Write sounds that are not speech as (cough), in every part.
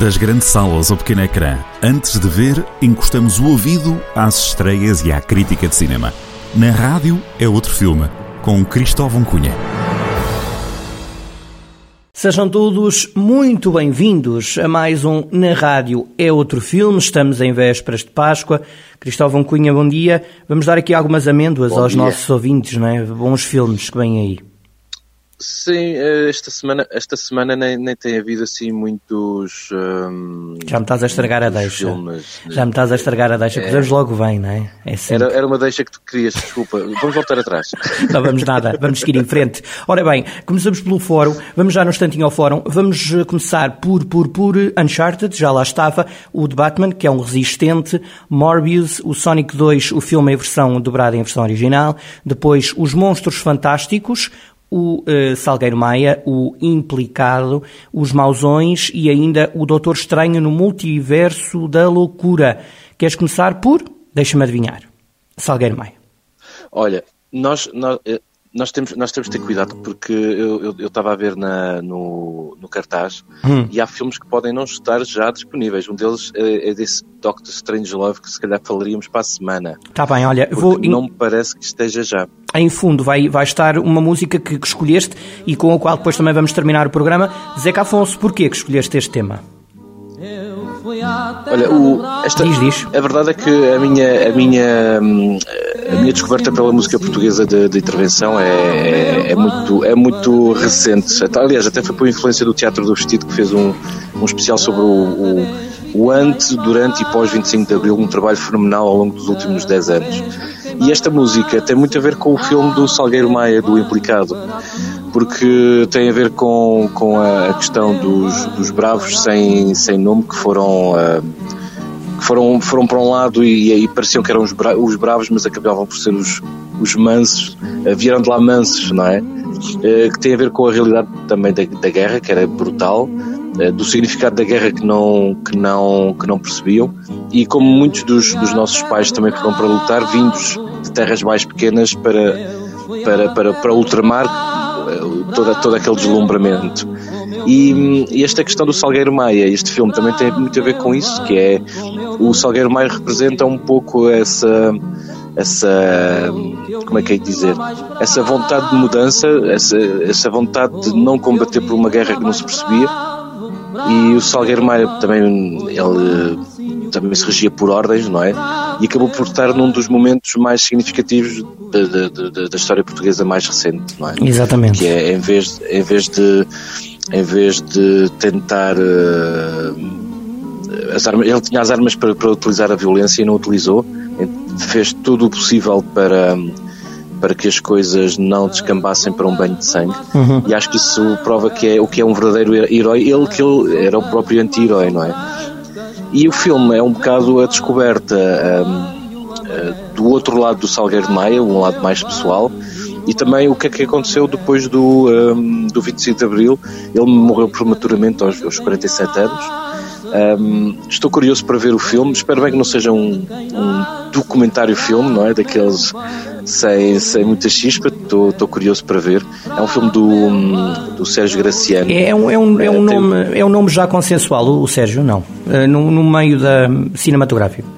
Das grandes salas ao pequeno ecrã, antes de ver, encostamos o ouvido às estreias e à crítica de cinema. Na rádio é outro filme, com Cristóvão Cunha. Sejam todos muito bem-vindos a mais um Na Rádio é outro filme. Estamos em vésperas de Páscoa. Cristóvão Cunha, bom dia. Vamos dar aqui algumas amêndoas bom aos dia. nossos ouvintes, não é? Bons filmes que vêm aí. Sim, eh, esta semana, esta semana nem, nem tem havido assim muitos. hum, Já me estás a estragar a deixa. filmes. Já me estás a estragar a deixa, porque Deus logo vem, não é? É sempre. Era, era uma deixa que tu querias, desculpa. Vamos voltar atrás. (laughs) Não vamos nada, vamos seguir em frente. Ora bem, começamos pelo fórum, vamos já no instantinho ao fórum, vamos eh, começar por, por, por Uncharted, já lá estava, o de Batman, que é um resistente, Morbius, o Sonic 2, o filme em versão dobrada em versão original, depois os Monstros Fantásticos, o eh, Salgueiro Maia, o Implicado, os Mausões e ainda o Doutor Estranho no Multiverso da Loucura. Queres começar por? Deixa-me adivinhar. Salgueiro Maia. Olha, nós, nós, eh, nós, temos, nós temos de ter cuidado porque eu estava a ver na, no, no cartaz Hum. e há filmes que podem não estar já disponíveis. Um deles é, é desse Doctor Strange Love que se calhar falaríamos para a semana. Está Tá bem, olha, vou. não me parece que esteja já. Em fundo vai, vai estar uma música que, que escolheste e com a qual depois também vamos terminar o programa. Zeca Afonso, porquê que escolheste este tema? Olha, o, esta, Diz, diz. a verdade é que a minha, a minha, hum, a minha descoberta pela música portuguesa de, de intervenção é, é, é muito, é muito recente. Até- Aliás, até foi por influência do Teatro do Vestido que fez um, um especial sobre o, o, o antes, durante e pós 25 de Abril, um trabalho fenomenal ao longo dos últimos 10 anos. E esta música tem muito a ver com o filme do Salgueiro Maia, do Implicado porque tem a ver com, com a questão dos, dos bravos sem, sem nome que foram, ah, que foram, foram para um lado e aí pareciam que eram os, bra- os bravos, mas acabavam por ser os, os mansos, ah, vieram de lá mansos, não é? Eh, que tem a ver com a realidade também da, da guerra, que era brutal, eh, do significado da guerra que não, que não, que não percebiam, e como muitos dos, dos nossos pais também foram para lutar, vindos terras mais pequenas para, para, para, para ultramar eh, todo, todo aquele deslumbramento. E, e esta questão do Salgueiro Maia, este filme também tem muito a ver com isso, que é o Salgueiro Maia representa um pouco essa essa como é que é dizer essa vontade de mudança essa, essa vontade de não combater por uma guerra que não se percebia e o Salgueiro Maia também ele também se regia por ordens não é? E acabou por estar num dos momentos mais significativos da, da, da- história portuguesa mais recente não é? Exatamente. que é em vez, em vez de em vez de tentar eh, as armas, ele tinha as armas para, para utilizar a violência e não utilizou. Fez tudo o possível para para que as coisas não descambassem para um banho de sangue. Uhum. e acho que isso prova que é o que é um verdadeiro herói ele que ele era o próprio anti-herói não é e o filme é um bocado a descoberta eh, do outro lado do Salgueiro de Maia, um lado mais pessoal, e também o que é que aconteceu depois do, hum, do 25 de Abril. Ele morreu prematuramente aos, aos 47 anos. Hum, estou curioso para ver o filme, espero bem que não seja um, um documentário filme, não é? Daqueles sem, sem muita chispa, estou, estou curioso para ver. É um filme do, hum, do Sérgio Graciano. É, um, é, um, é, um nome, é um nome já consensual, o, Sérgio, não. Eh, no, no meio da cinematográfico.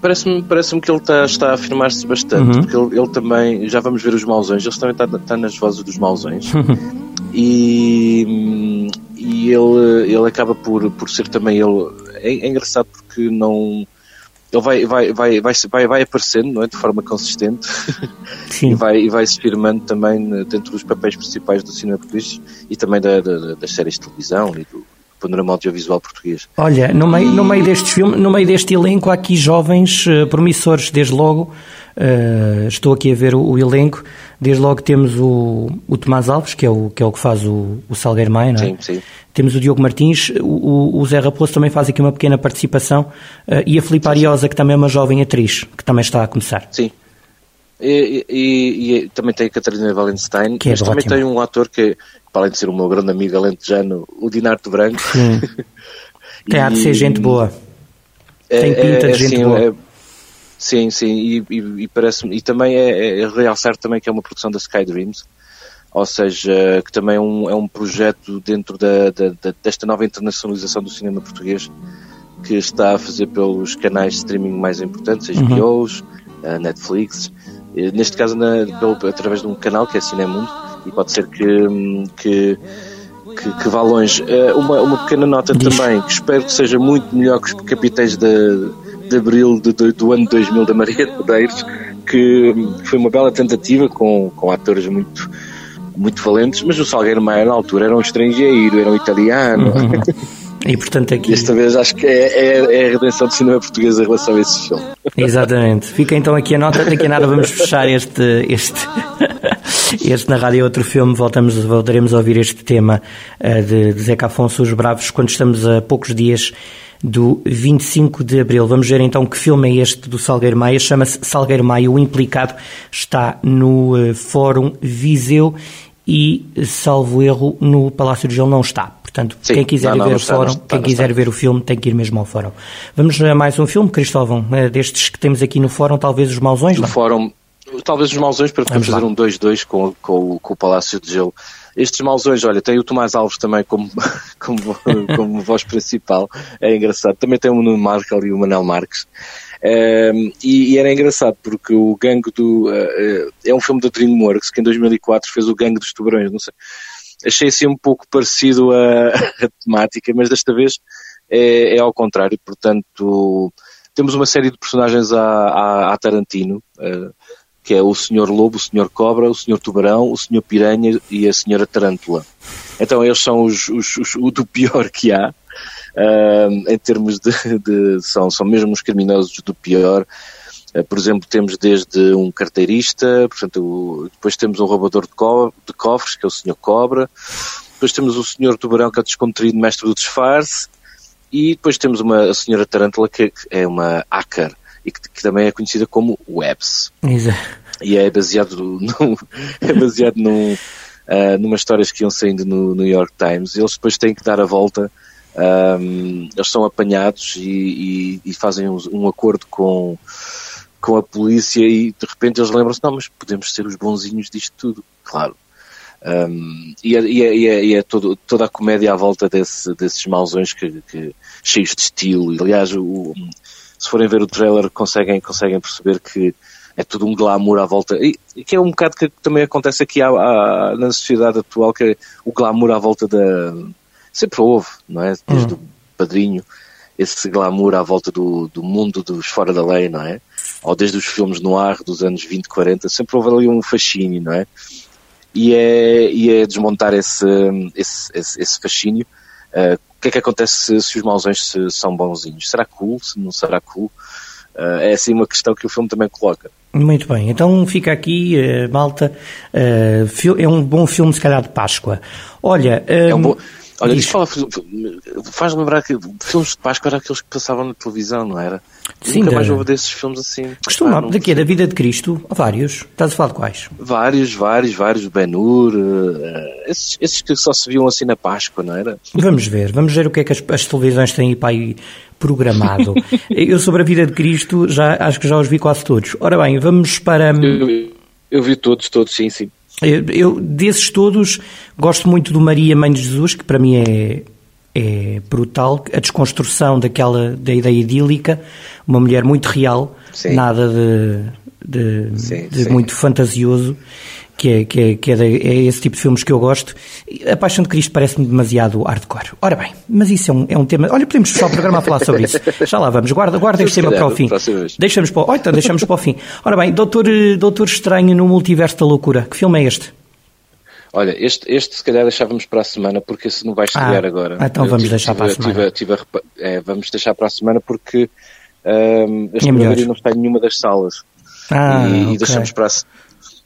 Parece-me parece que ele está, está a afirmar-se bastante, Uhum. porque ele, ele também, já vamos ver os mausões, ele também está, está nas vozes dos mausões. (laughs) e e ele, ele acaba por, por ser também ele. É, é engraçado porque não. Ele vai, vai, vai, vai, vai, vai aparecendo não é? de forma consistente (laughs) e vai, e vai se firmando também eh, dentro dos papéis principais do cinema português e também da, da- das séries de televisão e do panorama audiovisual português. Olha, no meio, no meio deste filme, no meio deste elenco, há aqui jovens eh, promissores, desde logo. Eh, estou aqui a ver o, o elenco. Desde logo temos o, o Tomás Alves, que é o que, é o que faz o, o Salgueiro Maia, não é? Sim, sim. Temos o Diogo Martins, o, o- Zé Raposo também faz aqui uma pequena participação, eh, e a Filipe Ariosa, que também é uma jovem atriz, que também está a começar. Sim. E, e- e também tem a Catarina Valenstein, Que é mas também tem um ator que, para além de ser o meu grande amigo alentejano, o Dinarto Branco. Sim. (laughs) Tem a de ser gente boa. Tem pinta de gente boa. é- sim, sim, e, e, e parece e também é, é realçar também que é uma produção da Sky Dreams, ou seja, que também é um, é um projeto dentro da, da, desta nova internacionalização do cinema português que está a fazer pelos canais de streaming mais importantes, HBOs, uhum. Netflix, neste caso na, pelo, através de um canal que é Cinemundo, e pode ser que, que, que, que vá longe. Uma, uma pequena nota Diz. também, que espero que seja muito melhor que os Capitães de, de Abril de, de, do ano 2000 da Maria de Medeiros, que foi uma bela tentativa com, com atores muito muito valentes, mas o Salgueiro Maia na altura era um estrangeiro, era um italiano. Uhum. E portanto aqui. Desta vez acho que é, é, é, a redenção do cinema português em relação a esse filme. Exatamente. Fica então aqui a nota, daqui a nada vamos fechar este, este, (laughs) este na rádio outro filme. Voltamos, voltaremos a ouvir este tema uh, de, de Zeca Afonso, Os Bravos, quando estamos a poucos dias do 25 de Abril. Vamos ver então que filme é este do Salgueiro Maia. Chama-se Salgueiro Maia. O implicado está no uh, Fórum Viseu e, salvo erro, no Palácio de Gelo não está. Portanto, Sim, quem quiser não, não, ver o está, fórum, está, quem quiser ver o filme, tem que ir mesmo ao fórum. Vamos a mais um filme, Cristóvão, eh, destes que temos aqui no fórum, talvez os mausões, Do fórum, talvez os mausões, para podermos fazer um 2-2 com, com, com o Palácio de Gelo. Estes mausões, olha, tem o Tomás Alves também como, (laughs) como, como voz principal, é engraçado. Também tem o Nuno Markel e o Manel Marques. Um, e, e, era engraçado porque o Gangue do. Uh, é um filme da DreamWorks que em 2004 fez o Gangue dos Tubarões, não sei. Achei assim um pouco parecido a, (laughs) a temática, mas desta vez é, é, ao contrário. Portanto, temos uma série de personagens a, a, a Tarantino, uh, que é o Senhor Lobo, o Senhor Cobra, o Senhor Tubarão, o Senhor Piranha e a Senhora Tarântula. Então eles são os, os, os, o do pior que há uh, em termos de, de, são, são mesmo os criminosos do pior. Uh, por exemplo, temos desde um carteirista, portanto, o, depois temos um roubador de, co de cofres, que é o Senhor Cobra, depois temos o Senhor Tubarão, que é o descontraído mestre do disfarce, e depois temos uma a Senhora Tarântula, que é uma hacker, e que, que também é conhecida como Webs. Exato. E é baseado, no, (laughs) é baseado num, uh, numa histórias que iam saindo no New York Times. Eles depois têm que dar a volta um, eles são apanhados e, e, e fazem um, um, acordo com, com a polícia e de repente eles lembram-se, não, mas podemos ser os bonzinhos disto tudo, claro. Um, e é, e é, e é, e é todo, toda a comédia à volta desse, desses mausões que, que, cheios de estilo. Aliás, o, se forem ver o trailer, conseguem, conseguem perceber que é tudo um glamour à volta. E, e que é um bocado que também acontece aqui à, à, na sociedade atual, que é o glamour à volta da, sempre houve, não é? Desde uhum. o padrinho, esse glamour à volta do, do mundo dos fora da lei, não é? Ou desde os filmes no ar dos anos 20, 40, sempre houve ali um fascínio, não é? E é, e é desmontar esse, esse, esse, esse fascínio. Uh, o que é que acontece se, se os mausões se, são bonzinhos? Será cool? Se não será cool? Uh, é assim uma questão que o filme também coloca. Muito bem, então fica aqui, uh, malta, uh, é um bom filme se calhar de Páscoa. Olha... É um bom Olha, isto fala, faz lembrar que filmes de Páscoa eram aqueles que passavam na televisão, não era? Sim, Nunca da... mais houve desses filmes assim. Costuma, daqui Da Vida de Cristo? Vários. Estás a falar de quais? Vários, vários, vários. Ben-Hur, uh, esses, esses, que só se viam assim na Páscoa, não era? Vamos ver, vamos ver o que é que as, as televisões têm para aí programado. (laughs) eu sobre a Vida de Cristo já, acho que já os vi quase todos. Ora bem, vamos para... Hum, eu, eu vi todos, todos, sim, sim. Eu, desses todos, gosto muito do Maria Mãe de Jesus, que para mim é, é brutal. A desconstrução daquela, da ideia idílica, uma mulher muito real, sim. nada de, de, sim, de sim. muito fantasioso que é, que é, que é, é, esse tipo de filmes que eu gosto. A Paixão de Cristo parece-me demasiado hardcore. Ora bem, mas isso é um, é um tema. Olha, podemos fechar o programa a falar sobre isso. Já lá vamos, guarda, guarda este tema para o fim. Deixamos para, oh, então, deixamos para o fim. Ora bem, Doutor, Doutor Estranho no Multiverso da Loucura. Que filme é este? Olha, este, este se calhar deixávamos para a semana porque esse não vai estrear ah, agora. Então vamos deixar para a semana. Tive, tive, é, vamos deixar para a semana porque um, este é não está em nenhuma das salas. Ah, e, okay. e deixamos para a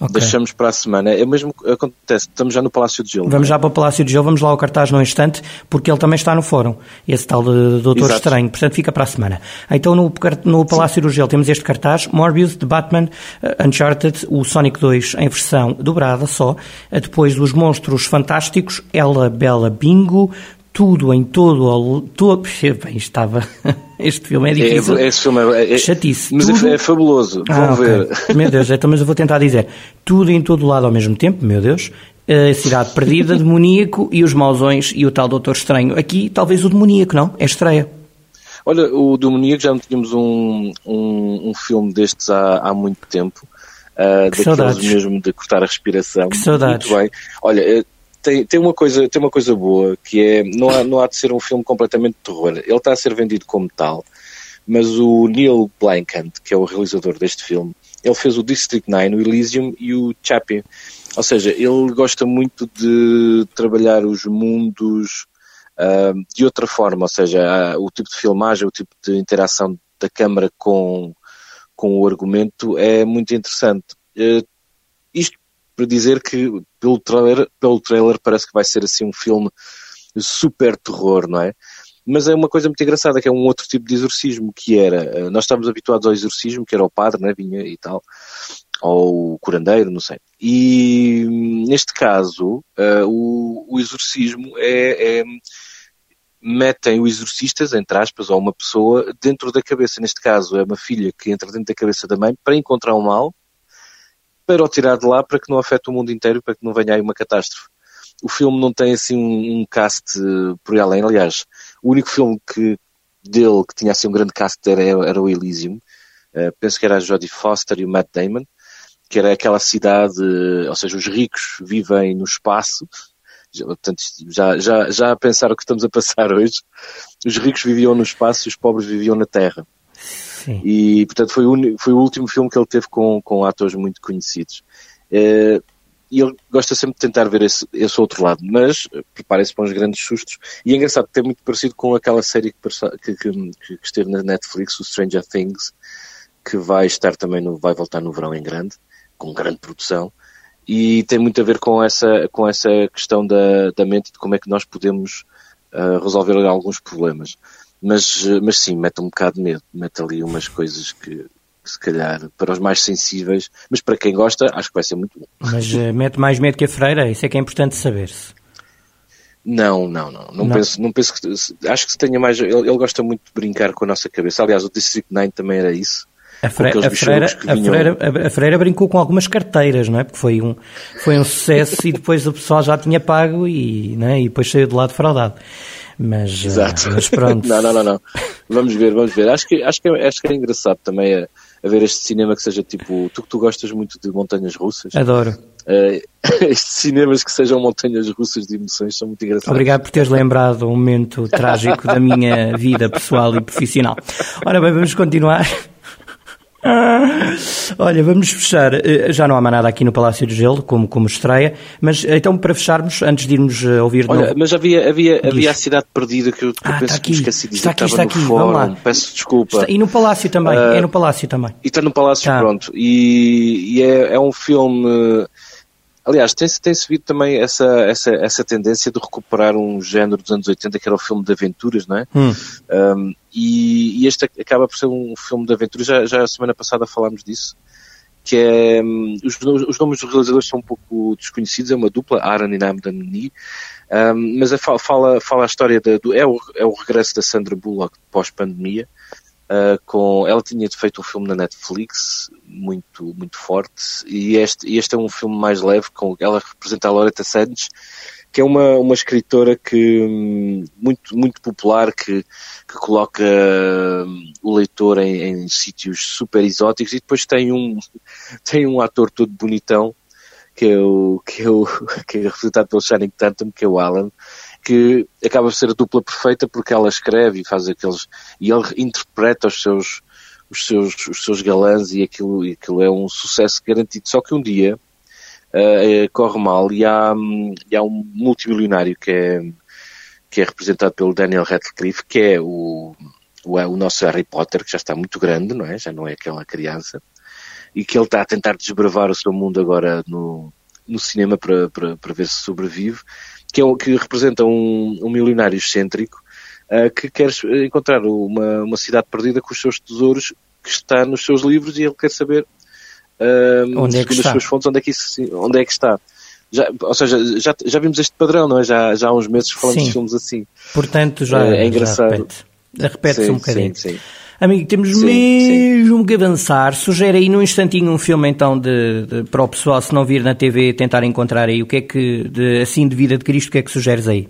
Okay. Deixamos para a semana. É mesmo acontece, estamos já no Palácio de Gelo. Vamos é? já para o Palácio de Gelo, vamos lá ao cartaz num instante, porque ele também está no fórum, esse tal de Doutor Exato. Estranho, portanto fica para a semana. Então no, no Palácio Sim. do Gelo temos este cartaz, Morbius, The Batman, uh, Uncharted, o Sonic 2 em versão dobrada só, uh, depois os Monstros Fantásticos, Ela Bela Bingo, tudo em todo, todo (laughs) bem, estava este filme é, é difícil é, esse filme é, é chatice mas tudo... é fabuloso vão ah, ver (laughs) meu Deus então mas eu vou tentar dizer tudo em todo lado ao mesmo tempo meu Deus A Cidade Perdida, (laughs) Demoníaco e Os Mausões e o tal Doutor Estranho. Aqui, talvez o Demoníaco, não? É estreia. Olha, o Demoníaco já não tínhamos um, um, um filme destes há, há muito tempo. Uh, daqueles saudades. mesmo de cortar a respiração. Que saudades. Muito bem. Olha, eh, tem, tem, uma coisa, tem uma coisa boa, que é, não há, não há de ser um filme completamente de terror. Ele está a ser vendido como tal, mas o Neil Blomkamp, que é o realizador deste filme, ele fez o District 9, o Elysium e o Chappie. Ou seja, ele gosta muito de trabalhar os mundos uh, de outra forma, ou seja, o tipo de filmagem, o tipo de interação da câmara com, com o argumento é muito interessante. Uh, isto para dizer que pelo trailer, pelo trailer parece que vai ser assim um filme super terror, não é? Mas é uma coisa muito engraçada, que é um outro tipo de exorcismo, que era, eh, nós estávamos habituados ao exorcismo, que era o padre, né, vinha e tal, ou o curandeiro, não sei. E neste caso, uh, o, o, exorcismo é, é metem o exorcistas, entre aspas, ou uma pessoa dentro da cabeça. Neste caso, é uma filha que entra dentro da cabeça da mãe para encontrar o mal, para o tirar de lá, para que não afete o mundo inteiro, para que não venha aí uma catástrofe. O filme não tem assim um, cast por aí além. Aliás, o único filme que, dele que tinha assim um grande cast era, era o Elysium. Uh, penso que era a Jodie Foster e o Matt Damon, que era aquela cidade, ou seja, os ricos vivem no espaço. Já, portanto, já, já, já a pensar o que estamos a passar hoje. Os ricos viviam no espaço e os pobres viviam na Terra. Sim. E, portanto, foi o, foi o último filme que ele teve com, com atores muito conhecidos. Uh, e ele gosta sempre de tentar ver esse, esse outro lado, mas eh, prepara-se para uns grandes sustos. E é engraçado é muito parecido com aquela série que, que, que, que, esteve na Netflix, o Stranger Things, que vai estar também no, vai voltar no verão em grande, com grande produção, e tem muito a ver com essa, com essa questão da, da mente de como é que nós podemos uh, resolver alguns problemas. Mas, eh, mas sim, mete um bocado de medo, mete ali umas coisas que se calhar para os mais sensíveis, mas para quem gosta, acho que vai ser muito bom. Mas uh, mete mais medo que a freira? Isso é que é importante saber-se. Não, não, não. Não, não. Penso, não penso que. Acho que se tenha mais. Ele, ele, gosta muito de brincar com a nossa cabeça. Aliás, o District 9 também era isso. A, freira, a, freira, a, freira, a, freira, brincou com algumas carteiras, não é? Porque foi um, foi um sucesso e depois o pessoal já tinha pago e, não é? e depois saiu de lado fraudado. Mas, Exato. Uh, mas pronto. (laughs) não, não, não, não. Vamos ver, vamos ver. Acho que, acho que, é, acho que é engraçado também a, a ver este cinema que seja tipo. Tu que tu gostas muito de montanhas russas. Adoro. Uh, (laughs) estes cinemas que sejam montanhas russas de emoções são muito engraçados. Obrigado por teres lembrado um momento trágico da minha vida pessoal e profissional. Ora bem, vamos continuar. Olha, vamos fechar. Eh, já não há mais nada aqui no Palácio do Gelo, como, como estreia, mas eh, então para fecharmos, antes de irmos eh, ouvir. Olha, novo... mas havia, havia, havia a Cidade Perdida que eu, que ah, penso tá que me esqueci de dizer. Está aqui, está aqui. Fórum. Vamos lá. Peço desculpa. Está... E no Palácio também. Uh... É no Palácio também. E está no Palácio, tá. pronto. E, e é, é um filme Aliás, tem-se tem visto também essa, essa, essa tendência de recuperar um género dos anos 80 que era o filme de aventuras, não é? Hum. Um, e, e, este acaba por ser um filme de aventuras, já, já a semana passada falámos disso, que é, um, os, os, nomes dos realizadores são um pouco desconhecidos, é uma dupla, Aaron e Namdani, um, mas a, fala, fala a história da, do, é o, é o regresso da Sandra Bullock pós-pandemia, Uh, com ela tinha feito um filme na Netflix muito muito forte e este este é um filme mais leve com ela representa a Loretta Sands que é uma uma escritora que hum, muito muito popular que que coloca hum, o leitor em, em sítios super exóticos e depois tem um (laughs) tem um ator todo bonitão que é o que é o (laughs) que é representado pelo Channing Tatum que é o Alan que acaba por ser a dupla perfeita porque ela escreve e faz aqueles e ele interpreta os seus os seus os seus galãs e aquilo e aquilo é um sucesso garantido. Só que um dia uh, corre mal e há e há um multimilionário que é que é representado pelo Daniel Radcliffe que é o o, o nosso Harry Potter que já está muito grande não é? Já não é aquela criança. E que ele está a tentar desbravar o seu mundo agora no no cinema para, para, para ver se sobrevive que, é que representa um, um milionário excêntrico uh, que quer encontrar uma, uma cidade perdida com os seus tesouros que está nos seus livros e ele quer saber, uh, onde é que está? as suas fontes, onde é que, isso, onde é que está. Já, ou seja, já, já vimos este padrão, não é? Já, já há uns meses falamos Sim. de filmes assim. Portanto, já é, é engraçado. Repete-se um bocadinho. Sim, sim. Amigo, temos sim, mesmo sim. que avançar. Sugere aí num instantinho um filme então de, de, para o pessoal, se não vir na TV, tentar encontrar aí o que é que, de, assim, de vida de Cristo, o que é que sugeres aí?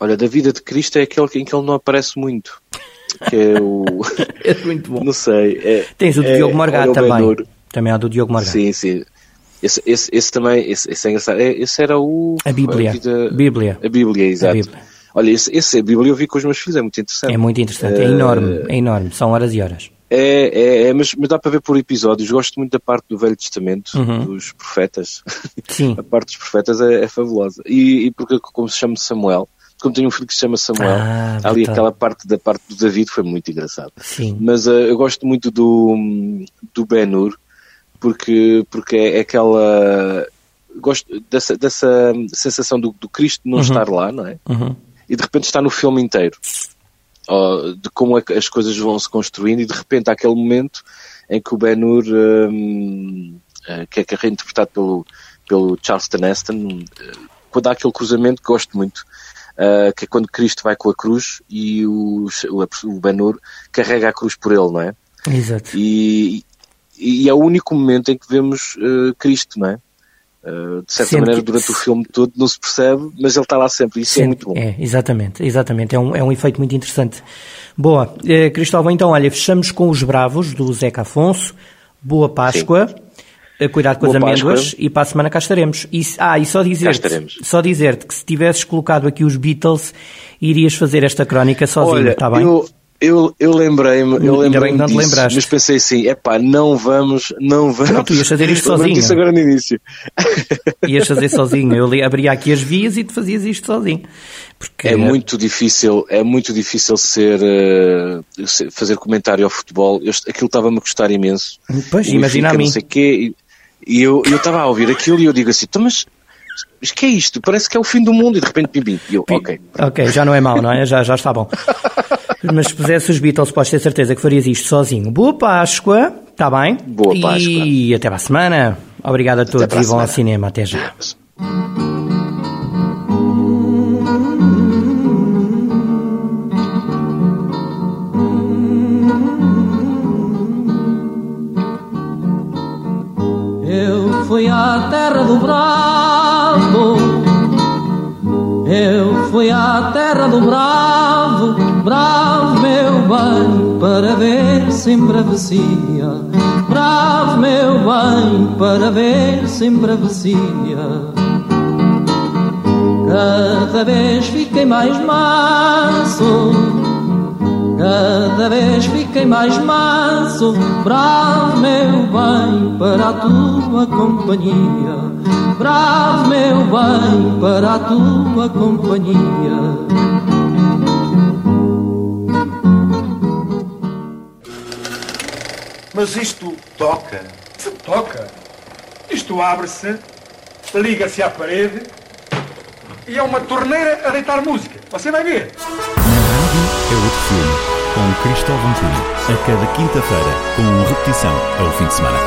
Olha, da vida de Cristo é aquele em que ele não aparece muito. Que é o. (laughs) é muito bom. Não sei. É, Tens o do é, Diogo Morgado também. Também há do Diogo Morgado. Sim, sim. Esse, esse, esse também, esse, esse é engraçado. É, esse era o. A Bíblia. A, vida... Bíblia. A Bíblia, exato. A Bíblia. Olha, esse, esse a Bíblia eu vi com os meus filhos, é muito interessante. É muito interessante, é enorme, é enorme, são horas e horas. É, é, é mas, mas, dá para ver por episódios. Gosto muito da parte do Velho Testamento, uhum. dos profetas. Sim. (laughs) a parte dos profetas é, é fabulosa. E, e, porque, como se chama Samuel, como tenho um filho que se chama Samuel, ah, ali aquela parte da parte do David foi muito engraçado. Sim. Mas uh, eu gosto muito do, do Ben-Hur, porque, porque é, é aquela. Gosto dessa, dessa sensação do, do Cristo não uhum. estar lá, não é? Uhum e de repente está no filme inteiro. de como é as coisas vão se construindo e de repente há aquele momento em que o Ben-Hur, um, eh, que, é, que é reinterpretado pelo, pelo Charleston Heston, eh, quando há aquele cruzamento que gosto muito, uh, que é quando Cristo vai com a cruz e o, o Ben-Hur carrega a cruz por ele, não é? Exato. E, e é o único momento em que vemos uh, Cristo, não é? Uh, de certa sempre maneira, durante o filme todo não se percebe, mas ele está lá sempre, isso é sempre, é muito bom. É, exatamente, exatamente, é um, é um efeito muito interessante. Boa, eh, Cristóvão, então, olha, fechamos com os Bravos, do Zeca Afonso, boa Páscoa, Sim. Eh, cuidado com boa as amêndoas, Páscoa. e para a semana cá estaremos. E, ah, e só dizer-te só dizer que se tivesses colocado aqui os Beatles, irias fazer esta crónica sozinho, está bem? Eu eu, eu lembrei-me, eu lembrei não disso, lembraste. mas pensei assim, é pá, não vamos, não vamos. Não, tu ias fazer isto (laughs) sozinho. isso agora no início. (laughs) Ias fazer sozinho, eu abria aqui as vias e tu fazias isto sozinho. Porque... É muito difícil, é muito difícil ser, uh, fazer comentário ao futebol. Eu, aquilo estava-me a custar imenso. Pois, imagina a mim. Não sei quê, e, eu estava a ouvir aquilo e eu digo assim, então, mas mas que é isto? Parece que é o fim do mundo e de repente pim, E eu, ok. Ok, já não é mau, não é? Já, já está bom. (laughs) Mas se pusesse os Beatles, podes ter certeza que farias isto sozinho. Boa Páscoa, está bem? Boa Páscoa. E até para a semana. Obrigado a todos e vão ao cinema. Até já. Eu fui à terra do bravo, eu fui à terra do bravo, bravo meu bem, para ver se embravecia, bravo meu bem, para ver se embravecia. Cada vez fiquei mais manso Cada vez fiquei mais manso, bravo meu bem, para a tua companhia. Bravo meu bem, para a tua companhia. Mas isto toca, se toca. Isto abre-se, liga-se à parede e é uma torneira a deitar música. Você vai ver. é outro filme, com Cristóvão Cunha, a cada quinta-feira, com repetição ao fim de semana.